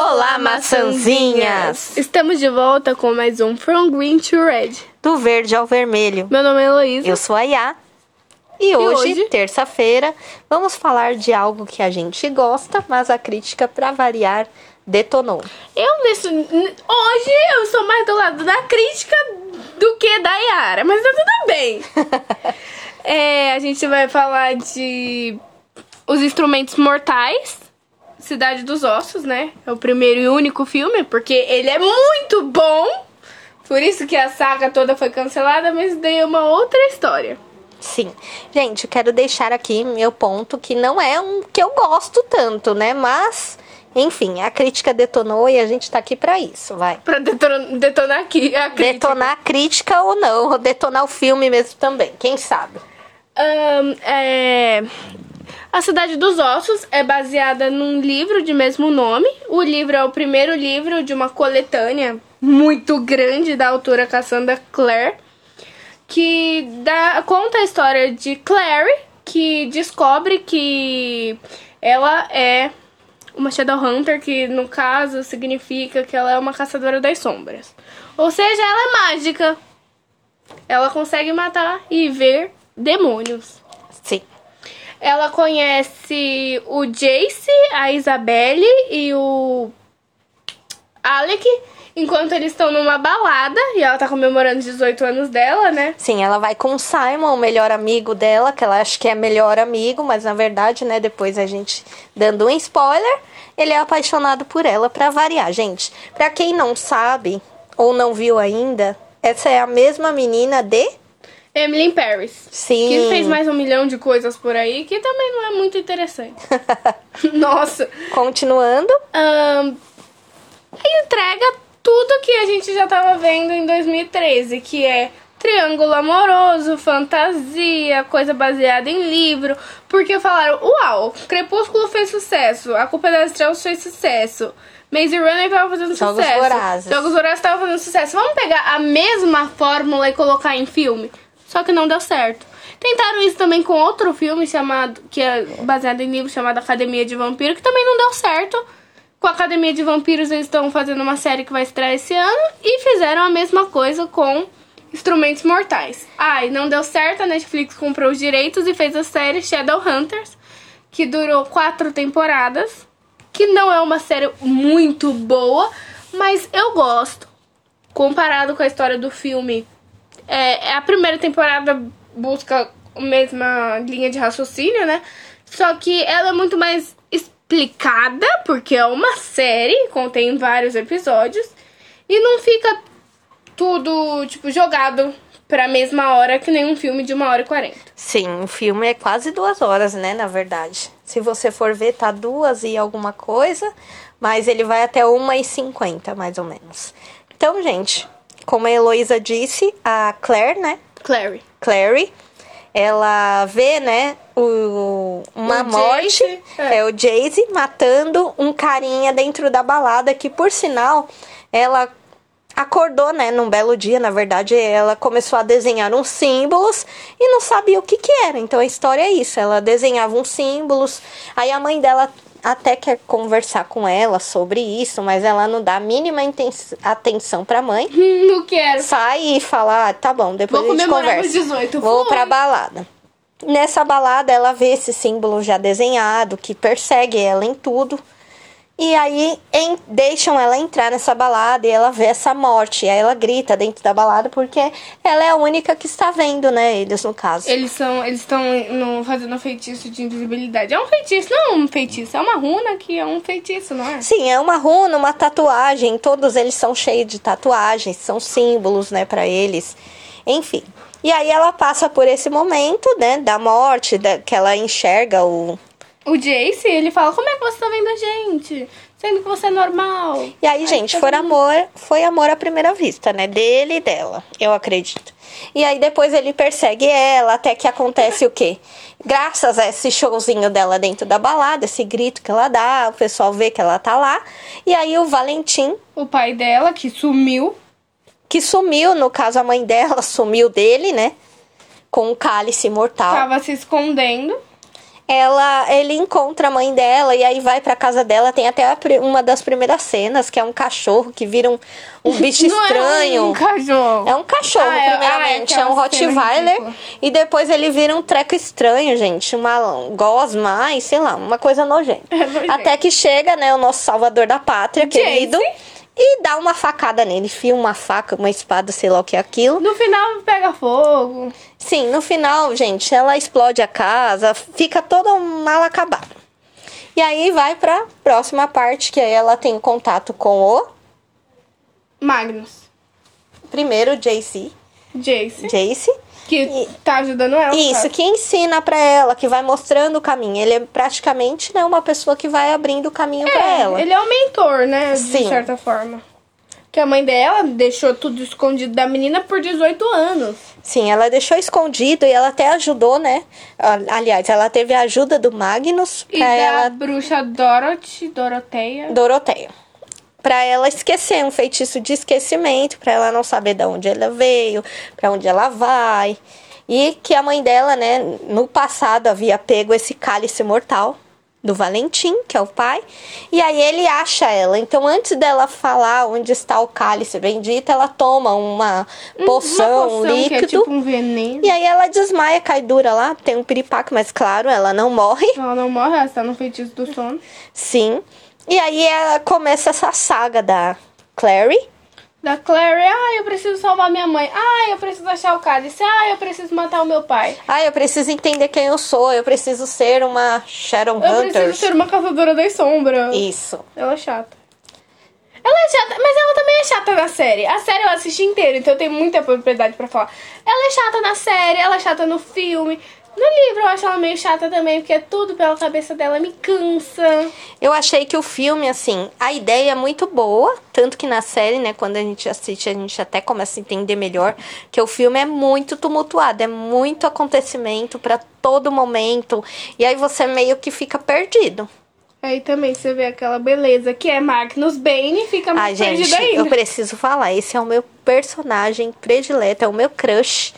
Olá, maçãzinhas! Estamos de volta com mais um From Green to Red. Do verde ao vermelho. Meu nome é Heloísa. Eu sou a Yá. E hoje, hoje? terça-feira, vamos falar de algo que a gente gosta, mas a crítica, pra variar, detonou. Eu nesse, hoje eu sou mais do lado da crítica do que da Yara, mas tá tudo bem. É, a gente vai falar de Os Instrumentos Mortais, Cidade dos Ossos, né? É o primeiro e único filme, porque ele é muito bom. Por isso que a saga toda foi cancelada, mas daí é uma outra história. Sim. Gente, eu quero deixar aqui meu ponto que não é um que eu gosto tanto, né? Mas, enfim, a crítica detonou e a gente tá aqui pra isso, vai. Pra detonar, detonar aqui a crítica. Detonar a crítica ou não, ou detonar o filme mesmo também, quem sabe. Ahn, é... A Cidade dos Ossos é baseada num livro de mesmo nome. O livro é o primeiro livro de uma coletânea muito grande da autora Cassandra Clare, que dá, conta a história de Clary, que descobre que ela é uma Shadowhunter, que no caso significa que ela é uma caçadora das sombras. Ou seja, ela é mágica. Ela consegue matar e ver demônios. Ela conhece o Jace, a Isabelle e o Alec enquanto eles estão numa balada e ela tá comemorando os 18 anos dela, né? Sim, ela vai com o Simon, o melhor amigo dela, que ela acha que é melhor amigo, mas na verdade, né, depois a gente dando um spoiler, ele é apaixonado por ela pra variar, gente. Pra quem não sabe ou não viu ainda, essa é a mesma menina de Emily in Paris. Sim. Que fez mais um milhão de coisas por aí, que também não é muito interessante. Nossa. Continuando, Ahn, entrega tudo que a gente já tava vendo em 2013, que é triângulo amoroso, fantasia, coisa baseada em livro. Porque falaram, uau, Crepúsculo fez sucesso, A Culpa das Estrelas fez sucesso. Maze Runner tava fazendo Jogos sucesso. Vorazes. Jogos Vorazes tava fazendo sucesso. Vamos pegar a mesma fórmula e colocar em filme? Só que não deu certo. Tentaram isso também com outro filme chamado, que é baseado em livro chamado Academia de Vampiro, que também não deu certo. Com a Academia de Vampiros eles estão fazendo uma série que vai estrear esse ano e fizeram a mesma coisa com Instrumentos Mortais. Ai, não deu certo, a Netflix comprou os direitos e fez a série Shadowhunters, que durou quatro temporadas, que não é uma série muito boa, mas eu gosto. Comparado com a história do filme, é, a primeira temporada busca a mesma linha de raciocínio, né? Só que ela é muito mais explicada, porque é uma série, contém vários episódios, e não fica tudo, tipo, jogado pra mesma hora que nem um filme de uma hora e quarenta. sim, o filme é quase duas horas, né, na verdade. Se você for ver, tá duas e alguma coisa, mas ele vai até uma e cinquenta, mais ou menos. Então, gente, como a Heloísa disse, a Claire, né, Clary. Clary, ela vê, né, o, uma O morte, é. é. o Jayce matando um carinha dentro da balada, que por sinal, ela acordou, né, num belo dia, na verdade, ela começou a desenhar uns símbolos e não sabia o que que era. Então a história é isso, ela desenhava uns símbolos, aí a mãe dela até quer conversar com ela sobre isso, mas ela não dá a mínima atenção pra mãe. Não quero. Sai e fala, ah, tá bom, depois Vou a gente conversa. meus 18. Vou Fui. pra balada. Nessa balada, ela vê esse símbolo já desenhado, que persegue ela em tudo. E aí em- deixam ela entrar nessa balada e ela vê essa morte. E aí ela grita dentro da balada porque ela é a única que está vendo, né? Eles, no caso. Eles são, eles estão fazendo um feitiço de invisibilidade. É um feitiço, não é um feitiço, é uma runa que é um feitiço, não é? Sim, é uma runa, uma tatuagem. Todos eles são cheios de tatuagens, são símbolos, né, para eles. Enfim. E aí ela passa por esse momento, né, da morte, da, que ela enxerga o. O Jace, ele fala, como é que você tá vendo a gente? Sendo que você é normal. E aí, gente, tá foi vendo? amor, foi amor à primeira vista, né? Dele e dela, eu acredito. E aí depois ele persegue ela, até que acontece o quê? Graças a esse showzinho dela dentro da balada, esse grito que ela dá, o pessoal vê que ela tá lá. E aí o Valentim O pai dela, que sumiu, que sumiu, no caso a mãe dela sumiu dele, né? Com o cálice mortal. tava se escondendo. Ela ele encontra a mãe dela e aí vai pra casa dela. Tem até uma das primeiras cenas, que é um cachorro que vira um, um bicho estranho. É um cachorro. É um cachorro, Ah, é- primeiramente. ah, é é, um Rottweiler. ridícula. E depois ele vira um treco estranho, gente. Uma gosma, sei lá, uma coisa nojenta. É. Até que chega, né, o nosso salvador da pátria, Jace. querido. E dá uma facada nele. Enfia uma faca, uma espada, sei lá o que é aquilo. No final pega fogo. Sim, no final, gente, ela explode a casa, fica toda mal acabada. E aí vai pra próxima parte, que aí ela tem contato com o Magnus. primeiro JC, Jace. Jace. Que tá ajudando ela. Isso, sabe? que ensina pra ela, que vai mostrando o caminho. Ele é praticamente né, uma pessoa que vai abrindo o caminho pra É, ela. ele é o mentor, né? De Sim. certa forma. Que a mãe dela deixou tudo escondido da menina por 18 anos. Sim, ela deixou escondido e ela até ajudou, né? Ah, Aliás, ela teve a ajuda do Magnus E da ela bruxa Dorothy, Doroteia. Doroteia. Pra ela esquecer, um feitiço de esquecimento, pra ela não saber de onde ela veio, pra onde ela vai. E que a mãe dela, né, no passado havia pego esse cálice mortal do Valentim, que é o pai, e aí ele acha ela. Então, antes dela falar onde está o cálice bendito, ela toma uma poção, Uma um poção líquido. é tipo um veneno. E aí ela desmaia, cai dura lá, tem um piripaque, mas claro, ela não morre. Ela não morre, ela está no feitiço do sono. Sim. E aí ela começa essa saga da Clary. Da Clary, ah, eu preciso salvar minha mãe. Ah, eu preciso achar o cálice. Ah, eu preciso matar o meu pai. Ah, eu preciso entender quem eu sou, eu preciso ser uma Eu Shadowhunter. preciso ser uma caçadora das sombras. Isso. Ela é chata. Ela é chata, mas ela também é chata na série. A série eu assisti inteira, então eu tenho muita propriedade pra falar. Ela é chata na série, ela é chata no filme. No livro eu acho ela meio chata também, porque é tudo pela cabeça dela, me cansa. Eu achei que o filme, assim, a ideia é muito boa, tanto que na série, né, quando a gente assiste, a gente até começa a entender melhor que o filme é muito tumultuado, é muito acontecimento pra todo momento, e aí você meio que fica perdido. Aí também você vê aquela beleza que é Magnus Bane e fica Ai, mais gente, ainda. eu preciso falar, esse é o meu personagem predileto, é o meu crush,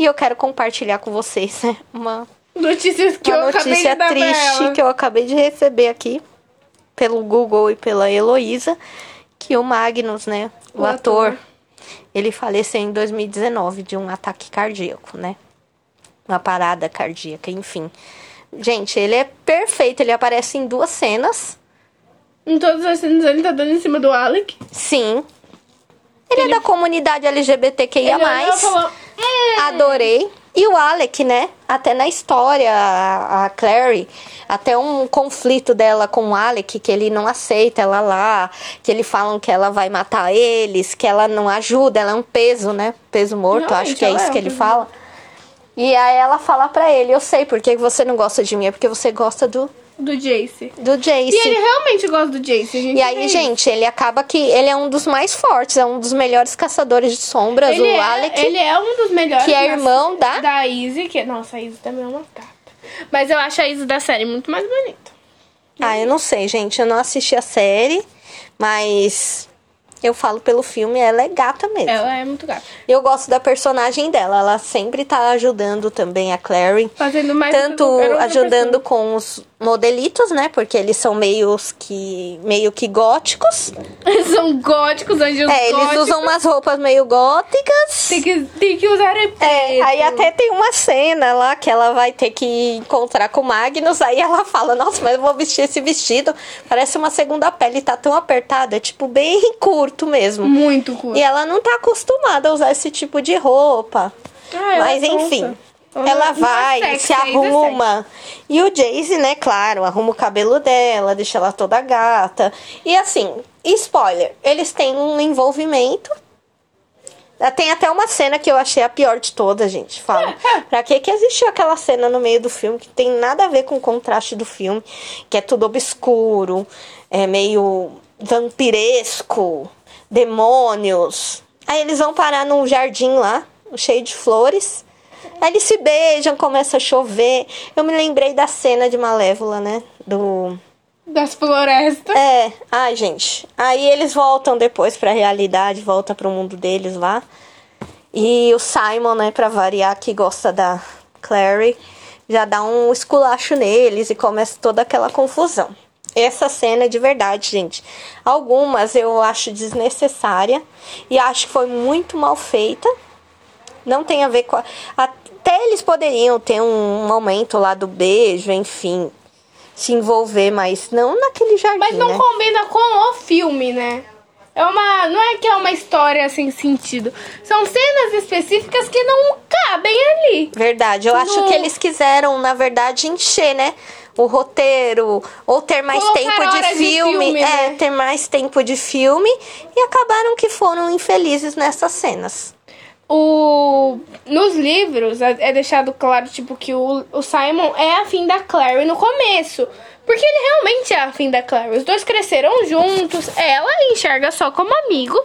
e eu quero compartilhar com vocês, né, uma Notícias que uma eu notícia triste que eu acabei de receber aqui pelo Google e pela Heloísa, que o Magnus, né, o, O ator, ator. ele faleceu em 2019 de um ataque cardíaco, né? Uma parada cardíaca, enfim. Gente, ele é perfeito, ele aparece em duas cenas. Em todas as cenas ele tá dando em cima do Alec. Sim. Ele, Ele- é da comunidade LGBTQIA+. Ele olhou e falou, Adorei. E o Alec, né? Até na história, a, a Clary, até um conflito dela com o Alec, que ele não aceita ela lá, que eles falam que ela vai matar eles, que ela não ajuda, ela é um peso, né? Peso morto, Realmente, acho que é ela isso é que ele fala. E aí ela fala pra ele, eu sei por que você não gosta de mim, é porque você gosta do, do Jace. do Jace. E ele realmente gosta do Jace. Gente E aí, vê gente, ele acaba que ele é um dos mais fortes, é um dos melhores caçadores de sombras, Ele o é, Alec. ele é um dos melhores. que é irmão da- Da Izzy, que... Nossa, a Izzy também é uma gata. Mas eu acho a Izzy da série muito mais bonita. Ah, eu não sei, gente. Eu não assisti a série, mas eu falo pelo filme, ela é gata mesmo. Ela é muito gata. Eu gosto da personagem dela. Ela sempre tá ajudando também a Clary. Fazendo mais Tanto ajudando pessoa. com os modelitos, né? Porque eles são meio que, meio que góticos. Eles são góticos, anjos É, eles góticos. usam umas roupas meio góticas. Tem que, tem que usar é É, aí até tem uma cena lá que ela vai ter que encontrar com o Magnus, aí ela fala, nossa, mas eu vou vestir esse vestido, parece uma segunda pele, tá tão apertada, é tipo bem curto mesmo. Muito curto. E ela não tá acostumada a usar esse tipo de roupa. Ah, mas é tonta. enfim, Ela é vai, sexy, se é arruma. E o Jayce, né, claro, arruma o cabelo dela, deixa ela toda gata. E assim, spoiler, eles têm um envolvimento. Tem até uma cena que eu achei a pior de todas, gente. Fala. pra que que existiu aquela cena no meio do filme que tem nada a ver com o contraste do filme, que é tudo obscuro, é meio vampiresco, demônios. Aí eles vão parar num jardim lá, cheio de flores. Aí eles se beijam, começa a chover. Eu me lembrei da cena de Malévola, né? Do Das florestas. é, ai, gente. Aí eles voltam depois pra realidade, volta pro mundo deles lá. E o Simon, né, pra variar, que gosta da Clary, já dá um esculacho neles e começa toda aquela confusão. Essa cena de verdade, gente. Algumas eu acho desnecessária e acho que foi muito mal feita. Não tem a ver com. A... Até eles poderiam ter um momento lá do beijo, enfim, se envolver, mas não naquele jardim. Mas não né? combina com o filme, né? É uma. Não é que é uma história sem sentido. São cenas específicas que não cabem ali. Verdade. Eu acho No- que eles quiseram, na verdade, encher, né? O roteiro, ou ter mais Colocar tempo de horas de filme, filme, é, né? ter mais tempo de filme, e acabaram que foram infelizes nessas cenas. O, nos livros é é deixado claro, tipo, que o, o Simon é afim da Clary no começo. Porque ele realmente é afim da Clary. Os dois cresceram juntos. Ela enxerga só como amigo.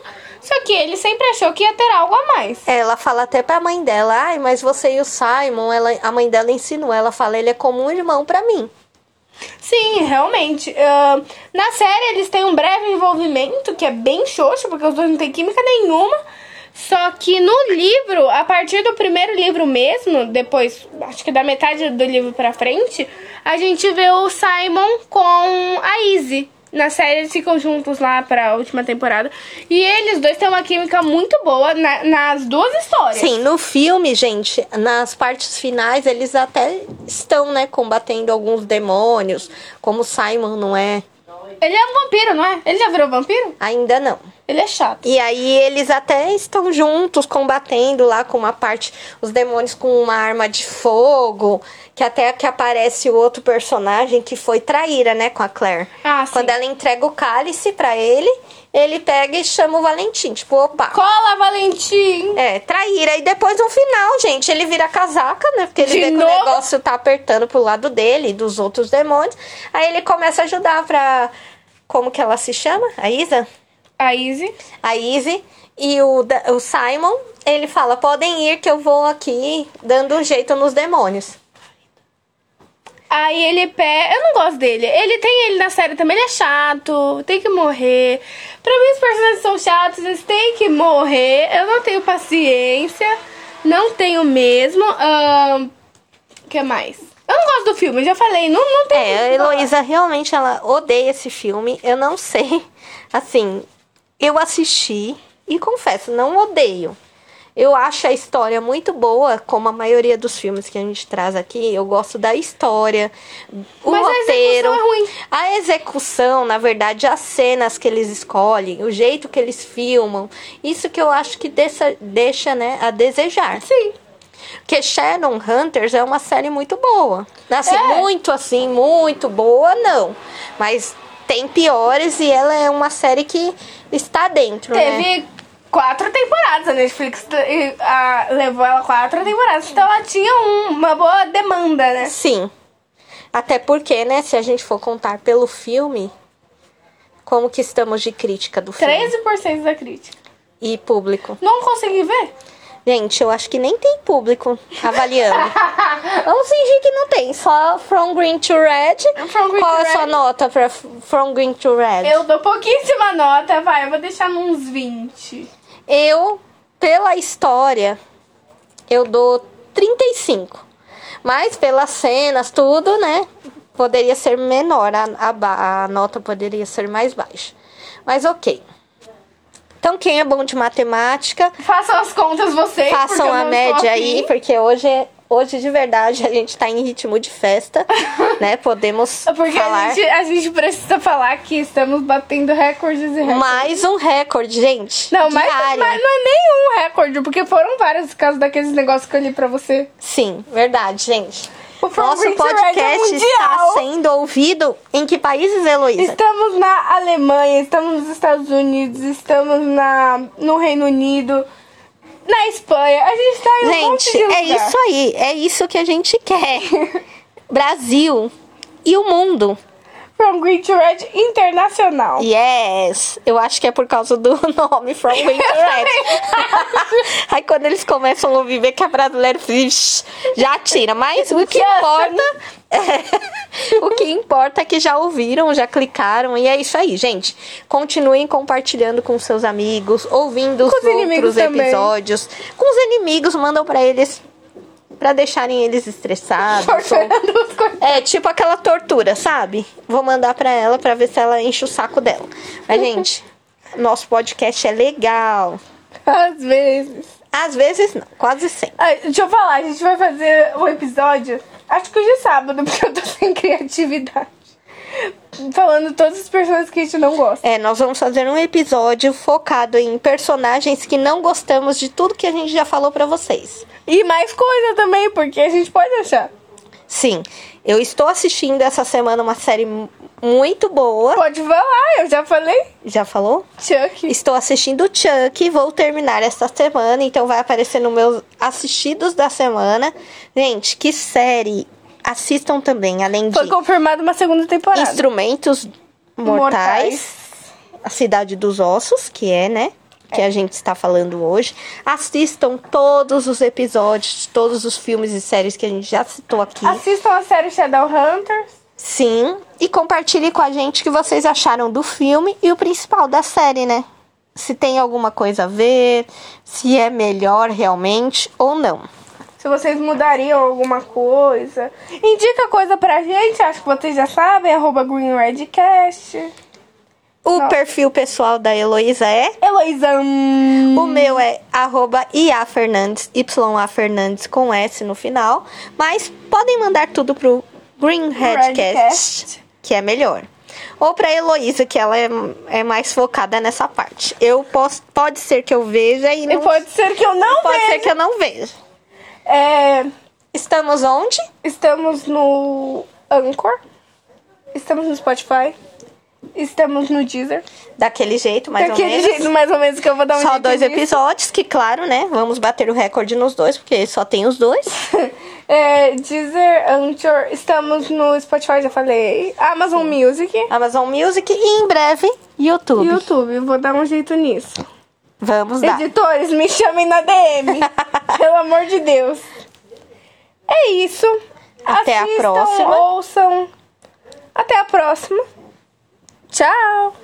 Só que ele sempre achou que ia ter algo a mais. Ela fala até pra mãe dela, ai, mas você e o Simon, ela, a mãe dela ensinou, ela fala, ele é como um irmão pra mim. Sim, realmente. Ahn, na série eles têm um breve envolvimento, que é bem xoxo, porque os dois não têm química nenhuma. Só que no livro, a partir do primeiro livro mesmo, depois, acho que da metade do livro pra frente, a gente vê o Simon com a Izzy. Na série eles ficam juntos lá pra última temporada. E eles dois têm uma química muito boa na- nas duas histórias. Sim, no filme, gente, nas partes finais, eles até estão, né, combatendo alguns demônios, como Simon não é, Ele é um vampiro, não é? Ele já virou vampiro? ainda não. Ele é chato. E aí eles até estão juntos combatendo lá com uma parte, os demônios com uma arma de fogo, que até que aparece o outro personagem que foi traíra, né, com a Claire. Ah, sim. Quando ela entrega o cálice pra ele, ele pega e chama o Valentim, tipo, opa. Cola, Valentim! É, traíra. E depois no final, gente, ele vira casaca, né? Porque ele De vê que novo? o negócio tá apertando pro lado dele e dos outros demônios. Aí ele começa a ajudar pra. Como que ela se chama? A Isa? A Izzy. A Izzy. E o, o Simon, ele fala: podem ir que eu vou aqui dando um jeito nos demônios. Aí ele pé. Eu não gosto dele. Ele tem ele na série também, ele é chato, tem que morrer. Pra mim, os personagens são chatos, eles têm que morrer. Eu não tenho paciência. Não tenho mesmo. O que mais? Eu não gosto do filme, já falei, não, não tem. É, a Heloísa realmente ela odeia esse filme. Eu não sei. Assim, eu assisti e confesso, não odeio. Eu acho a história muito boa, como a maioria dos filmes que a gente traz aqui. Eu gosto da história, o Mas a roteiro. execução é ruim. A execução, na verdade, as cenas que eles escolhem, o jeito que eles filmam. Isso que eu acho que deixa, deixa né, a desejar. Sim. Porque Shadow Hunters é uma série muito boa. Assim, É. muito assim, muito boa, não. Mas tem piores e ela é uma série que está dentro, né? Teve quatro temporadas. A Netflix a- levou ela quatro temporadas. Então ela tinha um- uma boa demanda, né? Sim. Até porque, né, se a gente for contar pelo filme, como que estamos de crítica do filme 13% da crítica. e público. Não consegui ver. Gente, eu acho que nem tem público avaliando. Vamos fingir que não tem, só From Green to Red. From Green Qual to é a sua nota pra From Green to Red? Eu dou pouquíssima nota, vai. Eu vou deixar nos 20. Eu, pela história, eu dou 35. Mas pelas cenas, tudo, né? Poderia ser menor, a, a, a nota poderia ser mais baixa. Mas ok. Então, quem é bom de matemática, Façam as contas vocês. façam a média aí, porque hoje, é- hoje de verdade a gente tá em ritmo de festa, né? Podemos Porque falar. a gente, a gente precisa falar que estamos batendo recordes e recordes. Mais um recorde, gente. Não, mas, mas não é nenhum recorde, porque foram vários casos daqueles negócios que eu li pra você. Sim, verdade, gente. O From Nosso Green é podcast está sendo ouvido em que países, Heloísa? Estamos na Alemanha, estamos nos Estados Unidos, estamos na, no Reino Unido, na Espanha. A gente tá em um Gente, é isso aí. É isso que a gente quer. Brasil e o mundo. From Green to Red Internacional. Yes! Eu acho que é por causa do nome From Green to Red. Aí quando eles começam a ouvir ver que é brasileiro, já tira. Mas o que importa. é- o que importa é que já ouviram, já clicaram. E é isso aí, gente. Continuem compartilhando com seus amigos, ouvindo os Com os inimigos outros episódios. Com os inimigos, mandam pra eles pra deixarem eles estressados. ou- Torturando os coitados. É, tipo aquela tortura, sabe? Vou mandar pra ela pra ver se ela enche o saco dela. Mas, gente, nosso podcast é legal. Às vezes. Às vezes não, quase sempre. Ai, deixa eu falar, a gente vai fazer um episódio, acho que hoje é sábado, porque eu tô sem criatividade. Falando todos os personagens que a gente não gosta. É, nós vamos fazer um episódio focado em personagens que não gostamos de tudo que a gente já falou pra vocês. E mais coisa também, porque a gente pode achar. Sim, eu estou assistindo essa semana uma série mu- muito boa. Pode falar, eu já falei. Já falou? Chuck. Estou assistindo Chuck, vou terminar esta semana, então vai aparecer nos meus assistidos da semana. Gente, que série! Assistam também, além de Foi confirmada uma segunda temporada. Instrumentos Mortais, A Cidade dos Ossos, que é, né? Que a gente está falando hoje. Assistam todos os episódios todos os filmes e séries que a gente já citou aqui. Assistam a série Shadowhunters. Sim. E compartilhe com a gente o que vocês acharam do filme e o principal da série, né? Se tem alguma coisa a ver, se é melhor realmente ou não. Se vocês mudariam alguma coisa. Indica coisa pra gente, acho que vocês já sabem, arroba GreenRedcast. O Nossa. perfil pessoal da Heloísa é Heloísa. O meu é arroba IA Fernandes, YA Fernandes com S no final. Mas podem mandar tudo pro Green Redcast, Redcast. que é melhor. Ou pra Heloísa, que ela é, é mais focada nessa parte. Eu posso, pode ser que eu veja e E não pode ser que eu não pode veja. ser que eu não veja. É, Estamos onde? estamos no Anchor. Estamos no Spotify. Estamos no Deezer. Daquele jeito, mais Daquele ou menos. jeito, mais ou menos, que eu vou dar um Só dois nisso. episódios, que claro, né? Vamos bater o recorde nos dois, porque só tem os dois. É, Deezer, Anchor. Estamos no Spotify, já falei. Amazon Music. Amazon Music e em breve YouTube. YouTube, vou dar um jeito nisso. Vamos dar. Editores, me chamem na DM. Pelo amor de Deus. É isso. Até a Assistam, próxima. Ouçam. Até a próxima. Tchau.